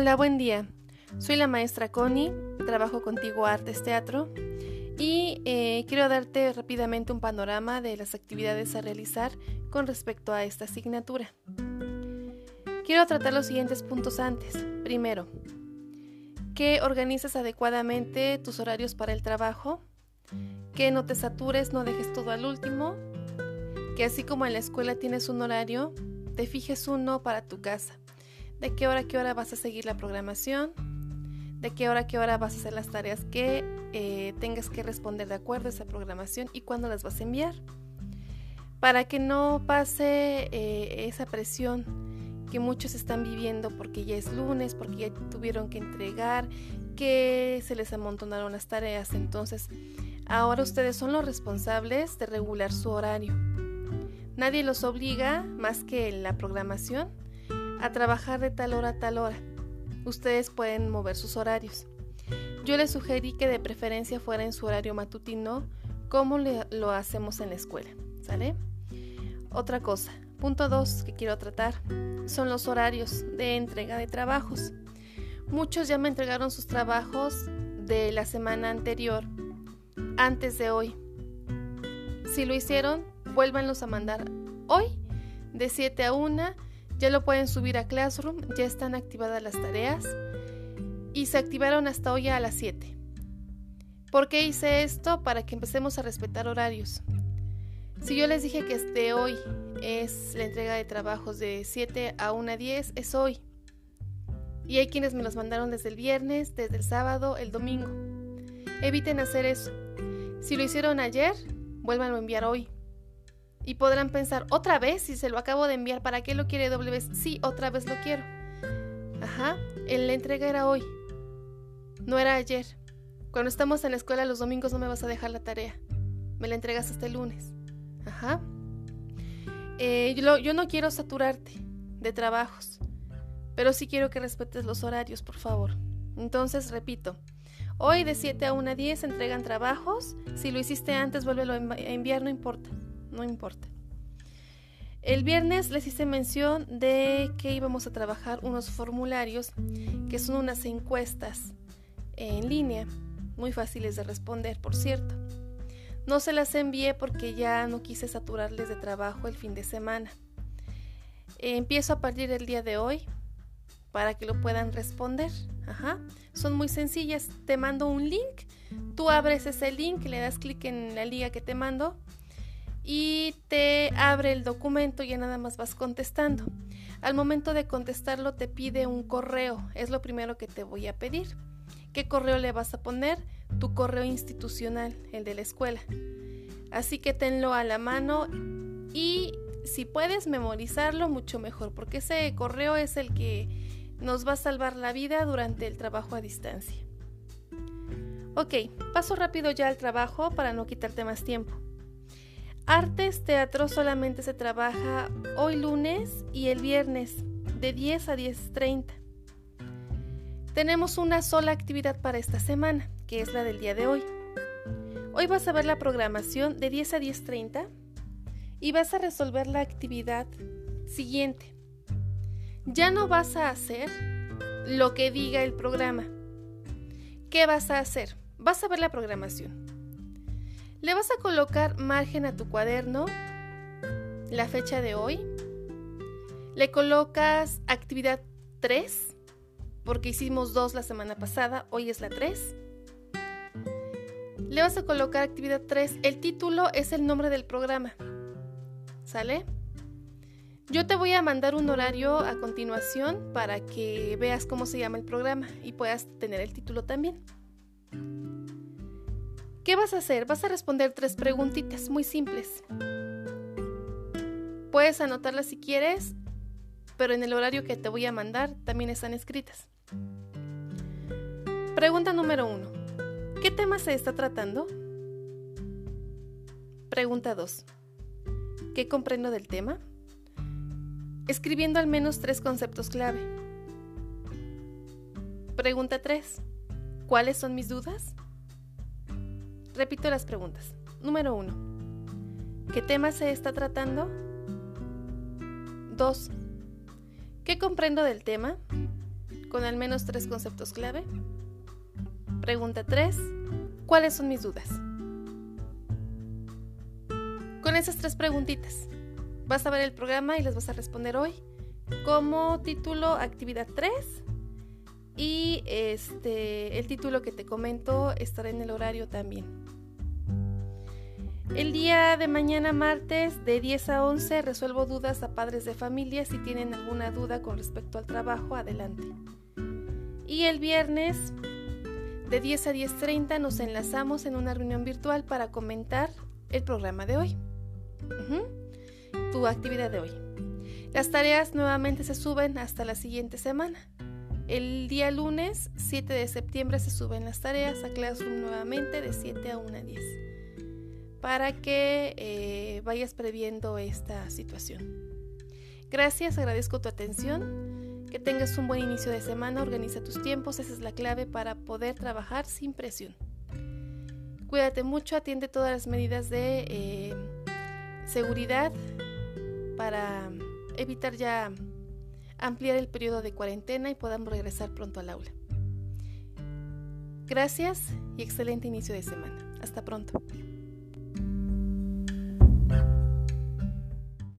Hola, buen día. Soy la maestra Connie, trabajo contigo Artes Teatro y eh, quiero darte rápidamente un panorama de las actividades a realizar con respecto a esta asignatura. Quiero tratar los siguientes puntos antes. Primero, que organices adecuadamente tus horarios para el trabajo, que no te satures, no dejes todo al último, que así como en la escuela tienes un horario, te fijes uno para tu casa. De qué hora a qué hora vas a seguir la programación, de qué hora a qué hora vas a hacer las tareas que eh, tengas que responder de acuerdo a esa programación y cuándo las vas a enviar. Para que no pase eh, esa presión que muchos están viviendo porque ya es lunes, porque ya tuvieron que entregar, que se les amontonaron las tareas. Entonces, ahora ustedes son los responsables de regular su horario. Nadie los obliga, más que la programación, a trabajar de tal hora a tal hora. Ustedes pueden mover sus horarios. Yo les sugerí que de preferencia fuera en su horario matutino, como lo hacemos en la escuela. ¿Sale? Otra cosa, punto 2 que quiero tratar son los horarios de entrega de trabajos. Muchos ya me entregaron sus trabajos de la semana anterior, antes de hoy. Si lo hicieron, vuélvanlos a mandar hoy de 7 a 1. Ya lo pueden subir a Classroom, ya están activadas las tareas y se activaron hasta hoy a las 7. ¿Por qué hice esto? Para que empecemos a respetar horarios. Si yo les dije que de hoy es la entrega de trabajos de 7 a 1 a 10, es hoy. Y hay quienes me los mandaron desde el viernes, desde el sábado, el domingo. Eviten hacer eso. Si lo hicieron ayer, vuélvanlo a enviar hoy. Y podrán pensar, otra vez, si se lo acabo de enviar, ¿para qué lo quiere doble vez? Sí, otra vez lo quiero. Ajá, la entrega era hoy. No era ayer. Cuando estamos en la escuela los domingos no me vas a dejar la tarea. Me la entregas hasta el lunes. Ajá. Eh, yo, no quiero saturarte de trabajos, pero sí quiero que respetes los horarios, por favor. Entonces, repito, hoy de 7 a 1 a 10 entregan trabajos. Si lo hiciste antes, vuélvelo a enviar, no importa, no importa. El viernes les hice mención de que íbamos a trabajar unos formularios que son unas encuestas en línea, muy fáciles de responder, por cierto. No se las envié porque ya no quise saturarles de trabajo el fin de semana. empiezo a partir del día de hoy para que lo puedan responder. Ajá. Son muy sencillas. Te mando un link. Tú abres ese link, le das clic en la liga que te mando y te abre el documento y ya nada más vas contestando. Al momento de contestarlo te pide un correo. Es lo primero que te voy a pedir. ¿Qué correo le vas a poner? tu correo institucional, el de la escuela. Así que tenlo a la mano y si puedes memorizarlo, mucho mejor, porque ese correo es el que nos va a salvar la vida durante el trabajo a distancia. Ok, paso rápido ya al trabajo para no quitarte más tiempo. Artes, teatro solamente se trabaja hoy lunes y el viernes de 10 a 10.30. Tenemos una sola actividad para esta semana que es la del día de hoy. Hoy vas a ver la programación de 10 a 10.30 y vas a resolver la actividad siguiente. Ya no vas a hacer lo que diga el programa. ¿Qué vas a hacer? Vas a ver la programación. Le vas a colocar margen a tu cuaderno, la fecha de hoy. Le colocas actividad 3, porque hicimos dos la semana pasada, hoy es la 3 le vas a colocar actividad 3. El título es el nombre del programa. ¿Sale? Yo te voy a mandar un horario a continuación para que veas cómo se llama el programa y puedas tener el título también. ¿Qué vas a hacer? Vas a responder tres preguntitas muy simples. Puedes anotarlas si quieres, pero en el horario que te voy a mandar también están escritas. Pregunta número uno. ¿Qué tema se está tratando? Pregunta 2. ¿Qué comprendo del tema? Escribiendo al menos tres conceptos clave. Pregunta 3. ¿Cuáles son mis dudas? Repito las preguntas. Número 1. ¿Qué tema se está tratando? 2. ¿Qué comprendo del tema? con al menos tres conceptos clave. Pregunta 3. ¿Cuáles son mis dudas? Con esas tres preguntitas, vas a ver el programa y les vas a responder hoy. Como título, actividad 3. Y este, el título que te comento estará en el horario también. El día de mañana martes de 10 a 11 resuelvo dudas a padres de familia. Si tienen alguna duda con respecto al trabajo, adelante. Y el viernes de 10 a 10.30 nos enlazamos en una reunión virtual para comentar el programa de hoy. Tu actividad de hoy. Las tareas nuevamente se suben hasta la siguiente semana. El día lunes 7 de septiembre se suben las tareas a Classroom nuevamente de 7 a 1 a 10 para que eh, vayas previendo esta situación. Gracias, agradezco tu atención. Que tengas un buen inicio de semana, organiza tus tiempos, esa es la clave para poder trabajar sin presión. Cuídate mucho, atiende todas las medidas de eh, seguridad para evitar ya ampliar el periodo de cuarentena y podamos regresar pronto al aula. Gracias y excelente inicio de semana. Hasta pronto.